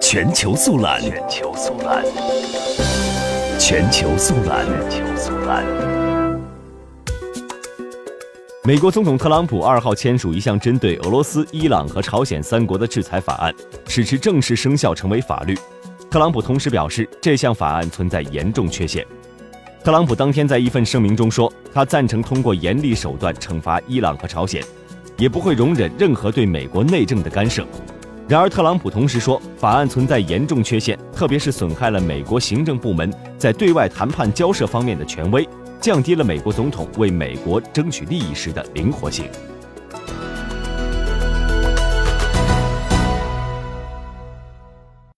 全球速览，全球速览，全球速览，全球速览。美国总统特朗普二号签署一项针对俄罗斯、伊朗和朝鲜三国的制裁法案，使之正式生效，成为法律。特朗普同时表示，这项法案存在严重缺陷。特朗普当天在一份声明中说，他赞成通过严厉手段惩罚伊朗和朝鲜，也不会容忍任何对美国内政的干涉。然而，特朗普同时说，法案存在严重缺陷，特别是损害了美国行政部门在对外谈判交涉方面的权威，降低了美国总统为美国争取利益时的灵活性。